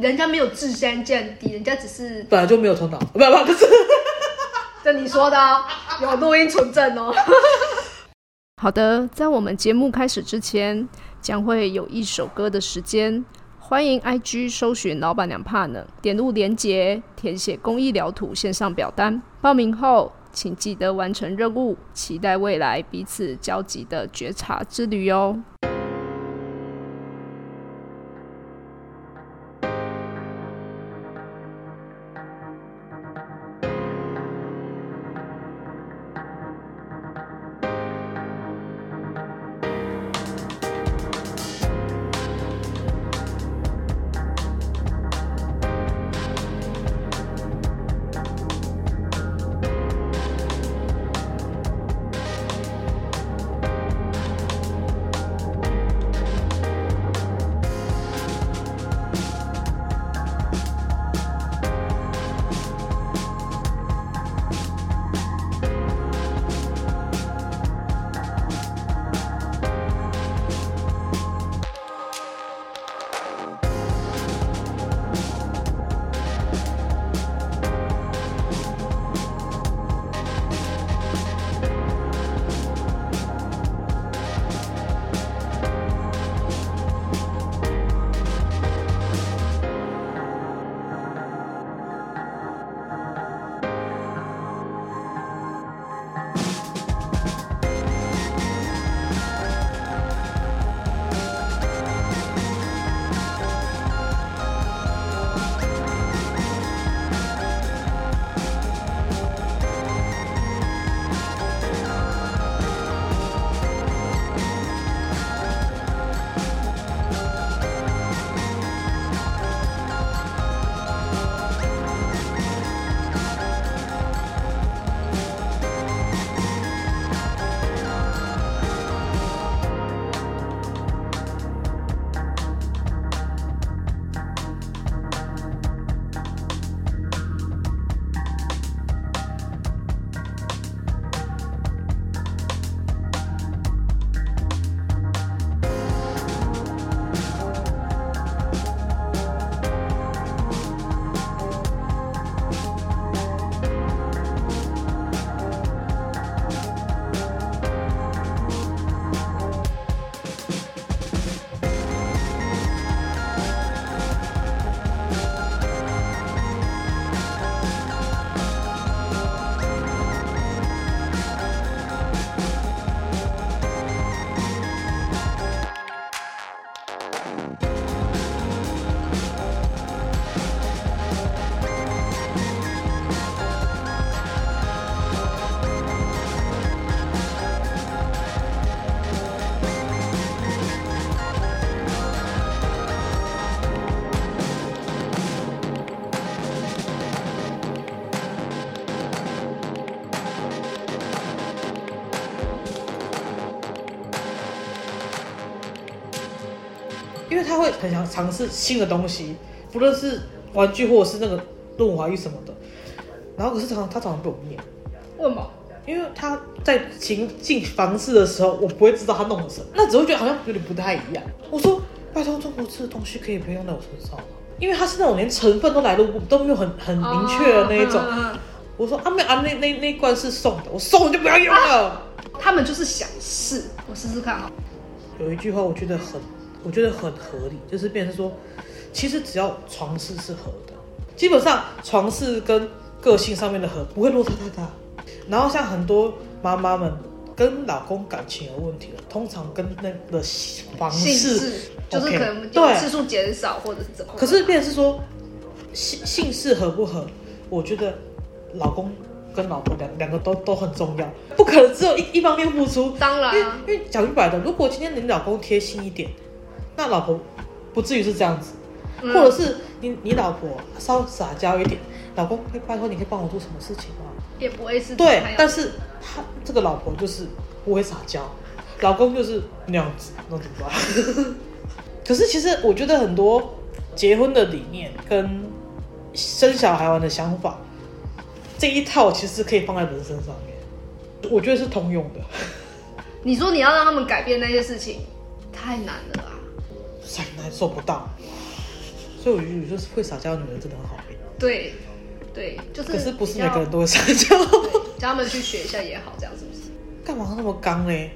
人家没有智商降低，人家只是本来就没有头脑，不不不是。这你说的哦，有录音存证哦。好的，在我们节目开始之前，将会有一首歌的时间。欢迎 IG 搜寻“老板娘怕冷”，点入连结，填写公益疗土线上表单。报名后，请记得完成任务，期待未来彼此交集的觉察之旅哦。因为他会很想尝试新的东西，不论是玩具或者是那个润滑液什么的。然后可是常常他常常被我念，为什么？因为他在行进房事的时候，我不会知道他弄了什么，那只会觉得好像有点不太一样。我说拜托，中国吃的东西可以不用在我身上吗？因为他是那种连成分都来路都没有很很明确的那一种。我说啊没有啊，那那那罐是送的，我送了就不要用了。他们就是想试，我试试看哈。有一句话我觉得很。我觉得很合理，就是变成说，其实只要床事是合的，基本上床事跟个性上面的合不会落差太大。然后像很多妈妈们跟老公感情有问题了，通常跟那个房事就是可能对次数减少或者是怎么。可是变成是说性性事合不合，我觉得老公跟老婆两两个都都很重要，不可能只有一一方面付出。当然，因为讲明白的，如果今天你老公贴心一点。那老婆不至于是这样子，或者是你你老婆稍微撒娇一点，老公会拜托你可以帮我做什么事情吗？也不会是对，但是他这个老婆就是不会撒娇，老公就是那样子，那怎么办？可是其实我觉得很多结婚的理念跟生小孩玩的想法，这一套其实可以放在人生上面，我觉得是通用的。你说你要让他们改变那些事情，太难了。太难做不到，所以我觉得就是会撒娇的女人真的很好命。对对，就是可是不是每个人都会撒娇。对叫他们去学一下也好，这样是不是？干嘛那么刚嘞？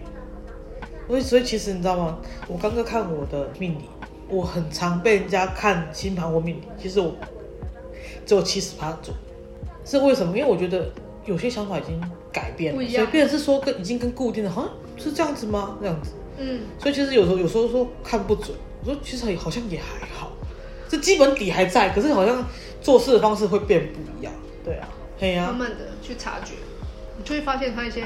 所以所以其实你知道吗？我刚刚看我的命理，我很常被人家看星盘或命理，其实我只有七十趴准，是为什么？因为我觉得有些想法已经改变了，所以是说跟已经跟固定的，好像是这样子吗？这样子。嗯，所以其实有时候有时候说看不准，我说其实好像也还好，这基本底还在，可是好像做事的方式会变不一样。对啊，嘿呀、慢慢的去察觉，你就会发现他一些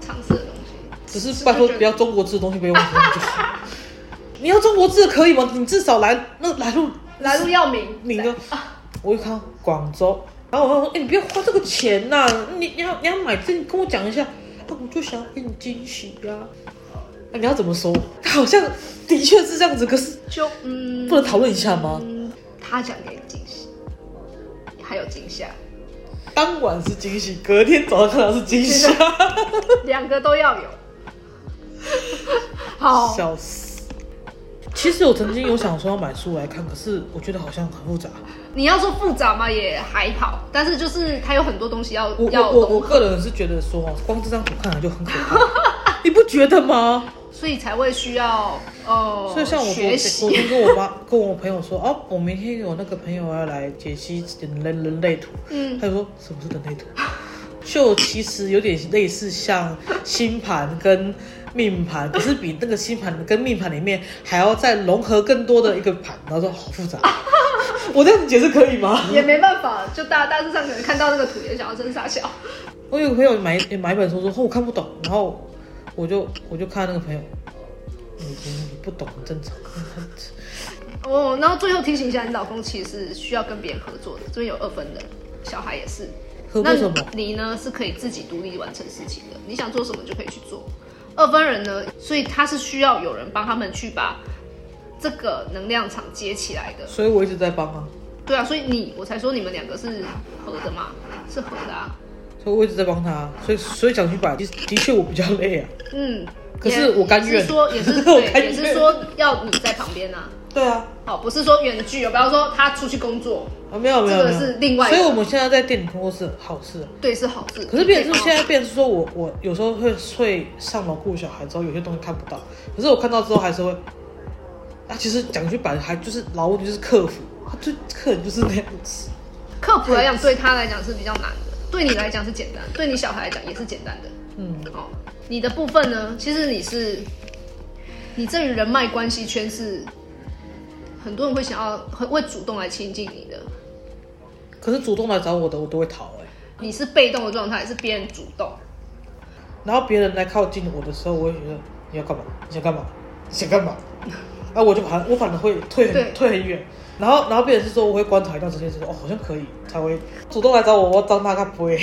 常识的东西。只是拜托不要中国字的东西不要用就好。你要中国字可以吗？你至少来那来路来路要明，明啊。我一看到广州，然后我说：“哎、你不要花这个钱呐、你你要你要买这，你跟我讲一下。”啊，我就想要给你惊喜呀、啊。你要怎么说？好像的确是这样子，可是就嗯，不能讨论一下吗？嗯，他想给你惊喜，还有惊吓，当晚是惊喜，隔天早上看到是惊吓，两个都要有。好，笑死。其实我曾经有想说要买书来看，可是我觉得好像很复杂。你要说复杂嘛，也还好，但是就是它有很多东西要我要我我我，个人是觉得说，哦光这张图看来就很可怕，你不觉得吗？所以才会需要呃，所以像我昨学天我习。天跟我妈 跟我朋友说，哦，我明天有那个朋友要来解析人人类图，嗯，他就说什么是人类图？就其实有点类似像星盘跟命盘，可是比那个星盘跟命盘里面还要再融合更多的一个盘，然后说好复杂。我这样子解释可以吗？也没办法，就大大致上可能看到那个图也想要真傻笑。我有个朋友买也买一本书说，哦，我看不懂，然后我就我就看那个朋友，你你你不懂很正常。哦，然后最后提醒一下，你老公其实是需要跟别人合作的，这边有二分的，小孩也是。那合作什么？你呢是可以自己独立完成事情的，你想做什么就可以去做。二分人呢，所以他是需要有人帮他们去把这个能量场接起来的。所以我一直在帮啊，对啊，所以你我才说你们两个是合的嘛，是合的啊。所以我一直在帮他，所以所以讲句白，的的确我比较累啊。嗯，可是我甘愿说也是我 对，甘愿也是说要你在旁边啊。对啊，好，不是说远距哦，不要说他出去工作，啊没有没有这个没有，是另外所以我们现在在店里工作是好事，对，是好事。可是变成是现在变成是说我我有时候会会上楼顾小孩之后，有些东西看不到，可是我看到之后还是会。啊，其实讲句白的，还就是劳务就是客服，他对客人就是那样子。客服来讲，对他来讲是比较难的，对你来讲是简单，对你小孩来讲也是简单的。嗯，哦，你的部分呢，其实你是，你这于人脉关系圈是很多人会想要，很会主动来亲近你的。可是主动来找我的，我都会逃哎、你是被动的状态，是别人主动。然后别人来靠近我的时候，我会觉得你要干嘛？你想干嘛？你想干嘛？啊，我就反我反而会退很退很远。然后然后别人是说我会观察一段时间，之后哦好像可以才会主动来找我，我当他个不会。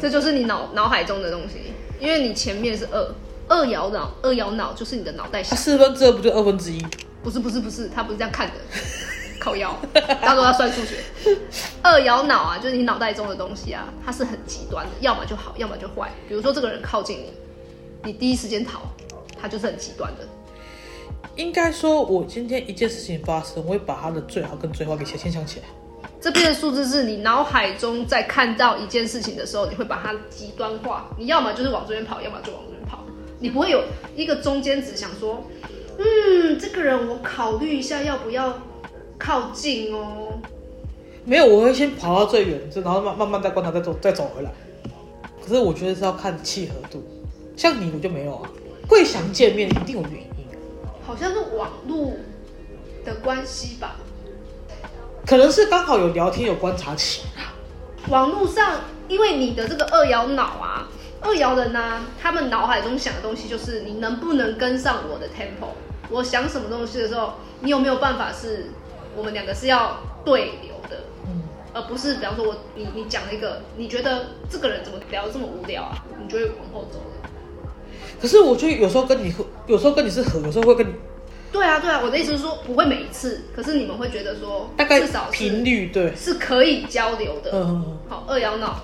这就是你脑脑海中的东西，因为你前面是二二摇脑，二摇脑就是你的脑袋想，四分之二不就二分之一？不是不是不是，他不是这样看的，靠腰，他说他算数学。二摇脑啊，就是你脑袋中的东西啊，它是很极端的，要么就好，要么就坏。比如说这个人靠近你，你第一时间逃，他就是很极端的。应该说，我今天一件事情发生，我会把他的最好跟最坏给先先想起来。这边的数字是你脑海中在看到一件事情的时候，你会把它极端化。你要么就是往这边跑，要么就往这边跑，你不会有一个中间值，想说，嗯，这个人我考虑一下要不要靠近哦。没有，我会先跑到最远，然后慢慢慢再观察，再走再走回来。可是我觉得是要看契合度，像你我就没有啊，会想见面一定有原因。好像是网络的关系吧。可能是刚好有聊天有观察起，网络上，因为你的这个二摇脑啊，二摇人呢、他们脑海中想的东西就是你能不能跟上我的 tempo。我想什么东西的时候，你有没有办法是我们两个是要对流的，嗯，而不是比方说我你你讲了一个，你觉得这个人怎么聊这么无聊啊，你就会往后走了。可是我觉得有时候跟你合，有时候跟你是合，有时候会跟你对啊，对啊，我的意思是说不会每一次，可是你们会觉得说大概至少频率对，是可以交流的。嗯，好，二幺脑，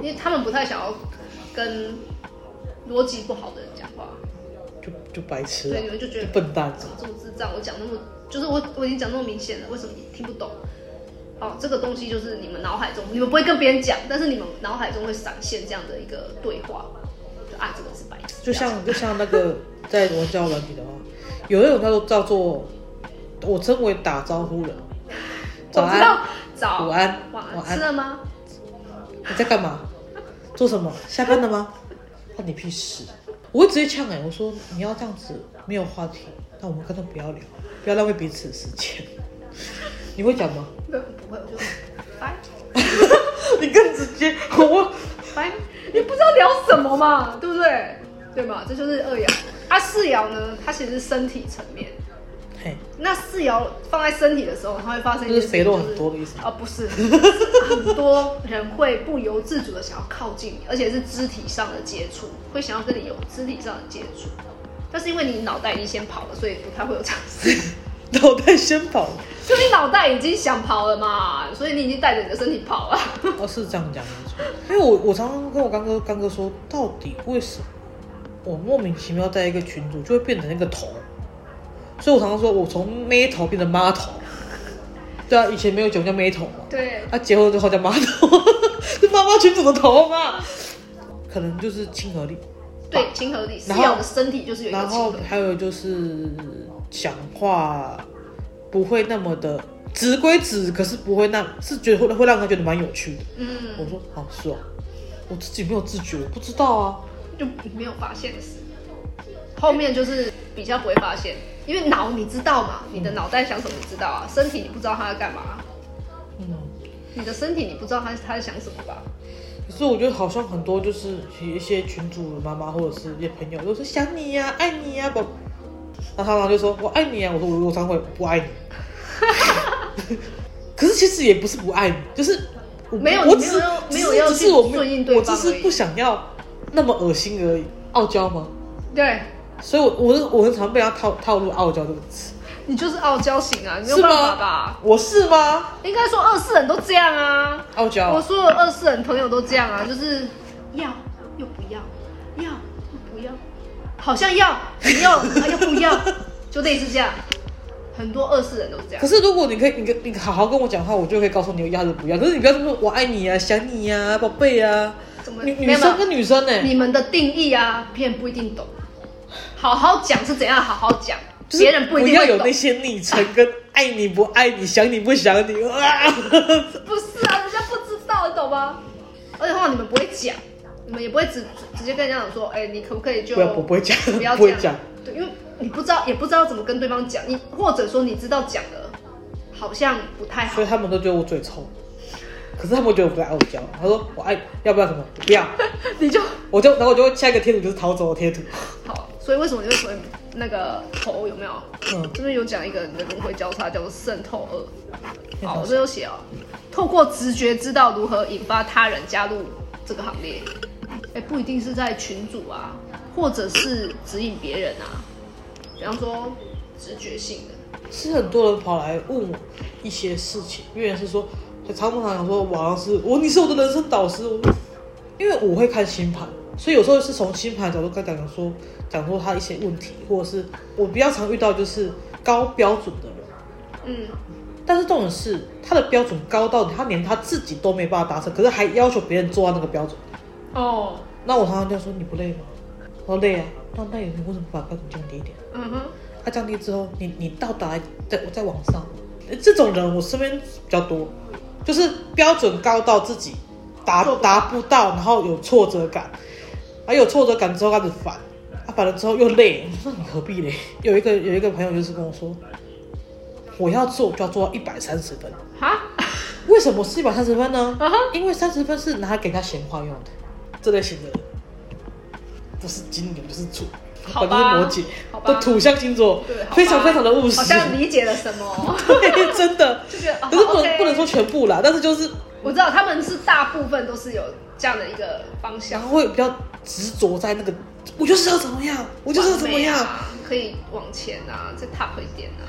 因为他们不太想要跟逻辑不好的人讲话，就就白痴啊对，你，们就觉得就笨蛋啊怎么这么智障？我讲那么就是我我已经讲那么明显了，为什么你听不懂？哦，这个东西就是你们脑海中，你们不会跟别人讲，但是你们脑海中会闪现这样的一个对话，就啊，这个是白痴，就像就像那个在玩交友软体的话，有一种叫做叫做我称为打招呼人，早我知道安，早午安晚晚安吃了吗？你在干嘛？做什么？下班了吗？关你屁事！我会直接呛哎、我说你要这样子没有话题，那我们干脆不要聊，不要浪费彼此的时间。你会讲吗？不不会，我就拜你更直接，我拜，你不知道聊什么嘛，对不对？对嘛，这就是二爻。啊，四爻呢，它其实是身体层面。嘿，那四爻放在身体的时候，它会发生一些，就是肥肉很多的意思啊、不是，很多人会不由自主的想要靠近你，而且是肢体上的接触，会想要跟你有肢体上的接触。但是因为你脑袋已经先跑了，所以不太会有这样子。脑袋先跑了。就你脑袋已经想跑了嘛，所以你已经带着你的身体跑了。哦，是这样讲没错。因为我我常常跟我刚哥刚哥说，到底为什么我莫名其妙在一个群组就会变成那个头？所以我常常说我从妹头变成妈头。对啊，以前没有讲叫妹头嘛，对，他、结婚之后叫妈头，是妈妈群主的头嘛？可能就是亲和力，对，亲和力，然后爻的身体就是有然后。还有就是讲话不会那么的直归直，可是不会那是觉得会会让他觉得蛮有趣的。嗯，我说好是哦，我自己没有自觉，我不知道啊。就没有发现的事。后面就是比较不会发现，因为脑你知道嘛，你的脑袋想什么你知道啊，身体你不知道他在干嘛，嗯，你的身体你不知道他他在想什么吧？可是我觉得好像很多就是一些群主的妈妈或者是一些朋友都说想你呀、爱你呀、宝。然后他常就说我爱你啊，我说我我常会不爱你。可是其实也不是不爱你，就是我没有我只是你没有没有要只是我没去顺应对我只是不想要那么恶心而已。傲娇吗？对，所以我我是我很常被他套套路傲娇这个词，你就是傲娇型啊，你没有是办法吗吧？？我是吗？应该说二四人都这样啊，傲娇我所有二四人朋友都这样啊，就是要又不要，要又不要，好像要，你要啊又不要，就类似这样。很多二世人都是这样可。是如果你可以，你跟你好好跟我讲话，我就可以告诉你要还是不要。可是你不要说我爱你啊，想你呀、宝贝啊。怎么女生跟女生呢、你们的定义啊，别人不一定懂。好好讲是怎样好好讲，就是别人不一定要有那。些昵称跟爱你不爱你，想你不想你啊。不是啊，人家不知道，你懂吗？而且的话你们不会讲，你们也不会直直接跟人家讲说，哎、你可不可以就不要，我不会讲，不要不会讲。对，因为你不知道，也不知道怎么跟对方讲，你或者说你知道讲的，好像不太好所以。他们都觉得我嘴臭，可是他们觉得我不太傲娇。他说我爱要不要什么？不要，你就我就然后我就会下一个贴图就是逃走的贴图。好，所以为什么你会说那个头有没有？嗯，这边有讲一个你的轮回交叉叫做渗透二。好，我这有写哦，透过直觉知道如何引发他人加入这个行列。哎，不一定是在群组啊，或者是指引别人啊。比方说直觉性的，是很多人跑来问我一些事情，因为是说，常常讲说我好像是我，你是我的人生导师，我因为我会看星盘，所以有时候是从星盘角度跟他讲说，讲说他一些问题，或者是我比较常遇到就是高标准的人，嗯，但是重点是他的标准高到他连他自己都没办法达成，可是还要求别人做到那个标准。哦，那我常常就说你不累吗？我说累啊，那累你为什么不把标准降低一点？嗯哼，他降低之后，你你到达在在往上，呃这种人我身边比较多，就是标准高到自己达做不到达不到，然后有挫折感，还有挫折感之后开始烦，啊烦了之后又累，我说你何必嘞？有一个有一个朋友就是跟我说，我要做就要做到一百三十分，哈，为什么是一百三十分呢？因为三十分是拿来给他闲话用的，这类型的人。不是金牛就是处，好吧摩羯好吧。的土象星座对，非常非常的务实。好，像理解了什么，对，真的。就是，可是不能、不能说全部啦，但是就是我知道他们是大部分都是有这样的一个方然向，后会比较执着在那个，我就是要怎么样，我就是要怎么样，可以往前啊，再踏回一点啊，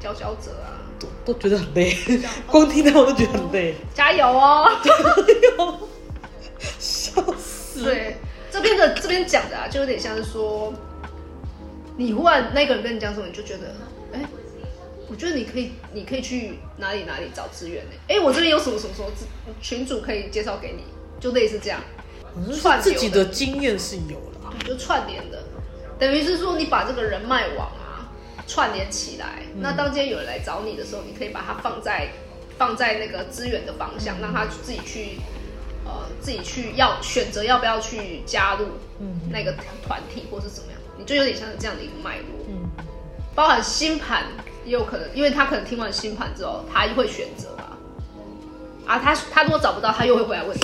佼佼者啊，都都觉得很累，光听到我都觉得很累，加油哦！加油。笑死。对，这边的这边讲的啊，就有点像是说，你忽然那个人跟你讲什么，你就觉得，哎、我觉得你可以，你可以去哪里哪里找资源呢？哎，我这边有什么什么什么群主可以介绍给你，就类似这样。串自己的经验是有了，就串联的，等于是说你把这个人脉网啊串联起来。那当今天有人来找你的时候，你可以把它放在放在那个资源的方向，让他自己去呃自己去要选择要不要去加入那个团体或是怎么样，你就有点像是这样的一个脉络。嗯，包含星盘也有可能，因为他可能听完星盘之后，他会选择吧啊，他他如果找不到，他又会回来问你，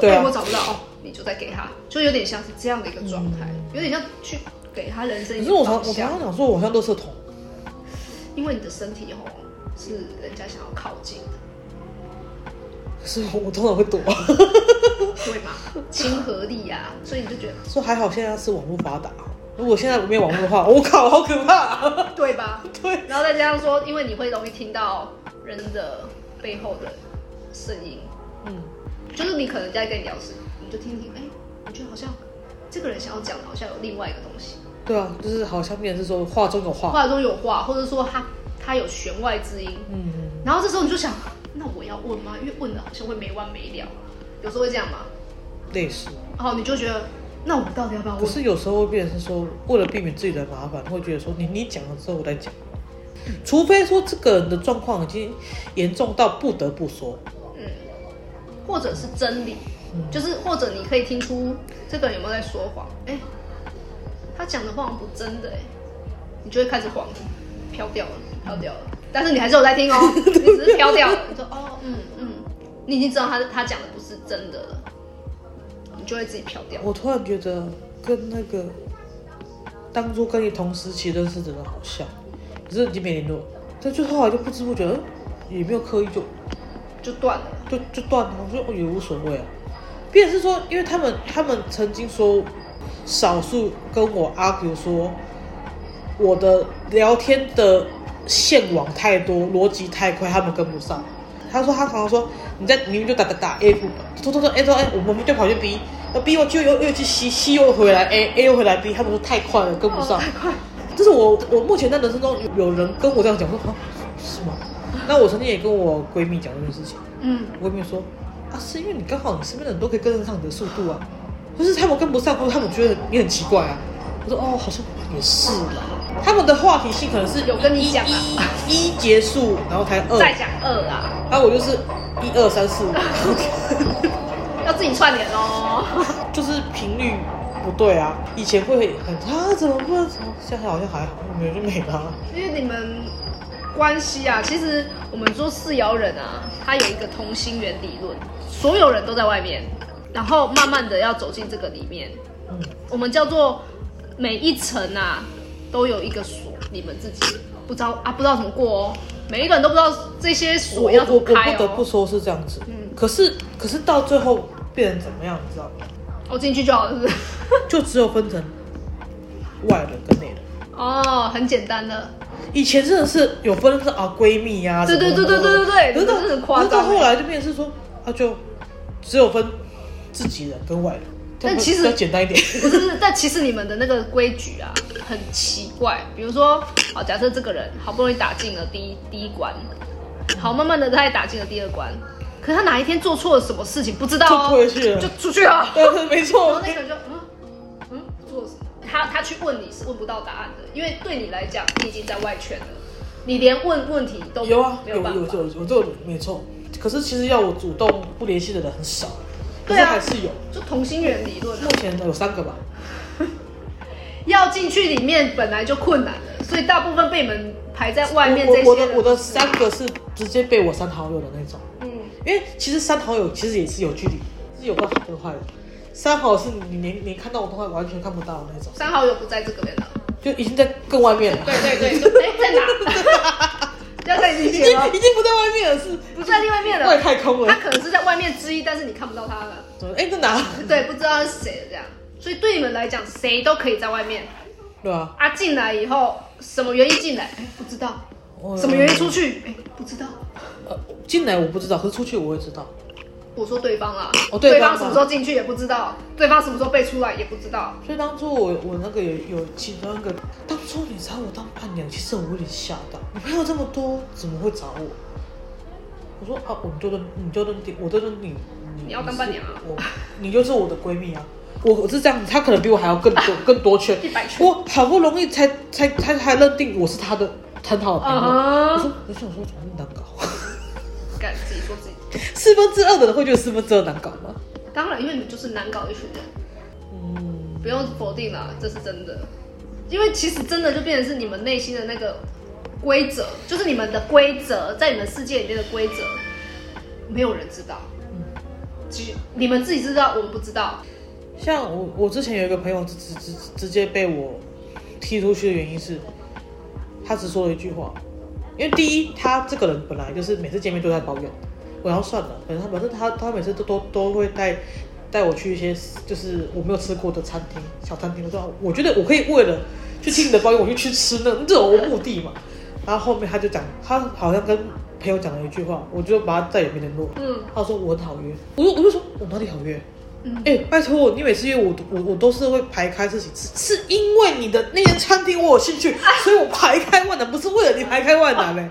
对，如果找不到哦。你就再给他，就有点像是这样的一个状态，有点像去给他人生。可是我常我常常讲说，我好像都是同，因为你的身体吼是人家想要靠近的，是我通常会躲，对吗？亲和力呀，所以你就觉得说还好，现在是网络发达，如果现在没有网络的话，我靠，好可怕，对吧？对。然后再加上说，因为你会容易听到人的背后的声音，嗯，就是你可能在跟你聊时。就听听，哎，我觉得好像这个人想要讲的，好像有另外一个东西。对啊，就是好像变成是说话中有话，话中有话，或者说他他有弦外之音。嗯嗯。然后这时候你就想，那我要问吗？因为问的好像会没完没了，有时候会这样吗？类似。然后你就觉得，那我们到底要不要问？可是有时候会变成是说，为了避免自己的麻烦，会觉得说，你你讲了之后我再讲，除非说这个人的状况已经严重到不得不说，嗯，或者是真理。就是，或者你可以听出这个人有没有在说谎？哎，他讲的话不真的哎，你就会开始慌，飘掉了，飘掉了。但是你还是有在听哦，你只是飘掉了。你说哦，嗯嗯，你已经知道他他讲的不是真的了，你就会自己飘掉。我突然觉得跟那个当初跟你同时期认识的人好像，可是已经没联络，但就后来就不知不觉，也没有刻意就就断了，就就断了。我说也无所谓啊。变是说，因为他们他们曾经说，少数跟我 argue 说，我的聊天的线网太多，逻辑太快，他们跟不上。他说他常常说，你在明明就打打打 A，偷偷说 A 说哎，我们就跑去 B，那 B 又就又又去 C，C 又回来 A，A 又回来 B，他们说太快了，跟不上。太快。这是我我目前在人生中有人跟我这样讲说啊，是吗？那我曾经也跟我闺蜜讲这件事情，嗯，我闺蜜说。啊，是因为你刚好你身边的人都可以跟得上你的速度啊，可是他们跟不上，或者他们觉得你很奇怪啊。我说哦，好像也是啦。他们的话题性可能是有跟你讲啊，一结束然后才二，再讲二啊。啊，我就是一二三四五，要自己串联哦。就是频率不对啊，以前会很啊，怎么会？现在好像还好，没就没了。因为你们。关系啊，其实我们做四爻人啊，他有一个同心圆理论，所有人都在外面，然后慢慢的要走进这个里面。嗯，我们叫做每一层啊，都有一个锁，你们自己不知道啊，不知道怎么过哦。每一个人都不知道这些锁要怎么开哦。我不得不说是这样子，嗯，可是可是到最后变成怎么样，你知道吗？我进去就好了，是不是？就只有分成外人跟内人。哦，很简单的。以前真的是有分是啊闺蜜呀，对对对对对对对，可是很夸张。到后来就变成是说，啊就只有分自己人跟外人，但其实要简单一点。不是，但其实你们的那个规矩啊很奇怪。比如说，好假设这个人好不容易打进了第一第一关，好慢慢的他也打进了第二关，可是他哪一天做错了什么事情不知道就退去了，就出去了。对，没错。然后那个人就嗯嗯做什么。他他去问你是问不到答案的，因为对你来讲，你已经在外圈了，你连问问题都有啊，有有有有这个没错。可是其实要我主动不联系的人很少，对啊，还是有，就同心圆理论，目前有三个吧。要进去里面本来就困难的，所以大部分被你们排在外面。这些我的我的三个是直接被我删好友的那种，嗯，因为其实删好友其实也是有距离，是有个好跟坏的。三好是你连连看到我动态完全看不到的那种。三好友不在这个边了，就已经在更外面了。对对对，哎，在哪？要在里面已经已经不在外面了，是不在另外面了？外太空了。他可能是在外面之一，但是你看不到他了。哎，在哪？对，不知道是谁这样。所以对你们来讲，谁都可以在外面。对啊。啊，进来以后什么原因进来？哎，不知道。什么原因出去？哎，不知道。呃，进来我不知道，可是出去我会知道。我说对方啊，对方什么时候进去也不知道，对方什么时候被出来也不知道。所以当初我我那个有有其中一个，当初你找我当伴娘，其实我有点吓到。你朋友这么多，怎么会找我？我说啊，我们就认，你就认定，我就认定你。你要当伴娘啊我，你就是我的闺蜜啊。我我是这样子，她可能比我还要更多 更多圈一百圈我好不容易才才才才认定我是她的很好的朋友。啊我说，我想说怎么那么难搞？敢自己说自己。四分之二的人会觉得四分之二难搞吗？当然，因为你们就是难搞一群人，嗯，不用否定啦，这是真的。因为其实真的就变成是你们内心的那个规则，就是你们的规则，在你们世界里面的规则，没有人知道。其实你们自己知道，我们不知道。像我我之前有一个朋友直直直直接被我踢出去的原因是，他只说了一句话，因为第一他这个人本来就是每次见面都在抱怨，我要算了，反正他反正他他每次都都都会带带我去一些就是我没有吃过的餐厅小餐厅，我说我觉得我可以为了去听你的抱怨，我就去吃那这种目的嘛。然后后面他就讲，他好像跟朋友讲了一句话，我就把他再也没联络。嗯，他说我很好约，我就我就说我哪里好约？嗯哎、拜托你每次约我，我我都是会排开事情，是是因为你的那间餐厅我有兴趣，所以我排开万难，不是为了你排开万难嘞、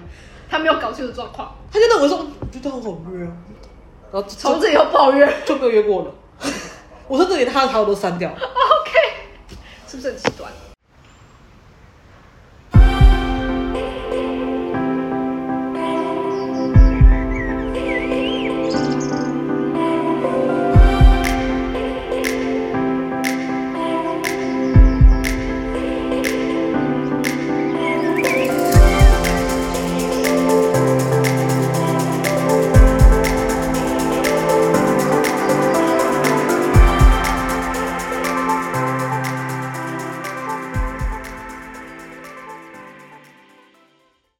他没有搞清楚状况，他就认为说，嗯我觉得很好约啊，然后从此以后不好约。就就没有约过了。我甚至连他的好友都删掉了。OK，是不是很极端？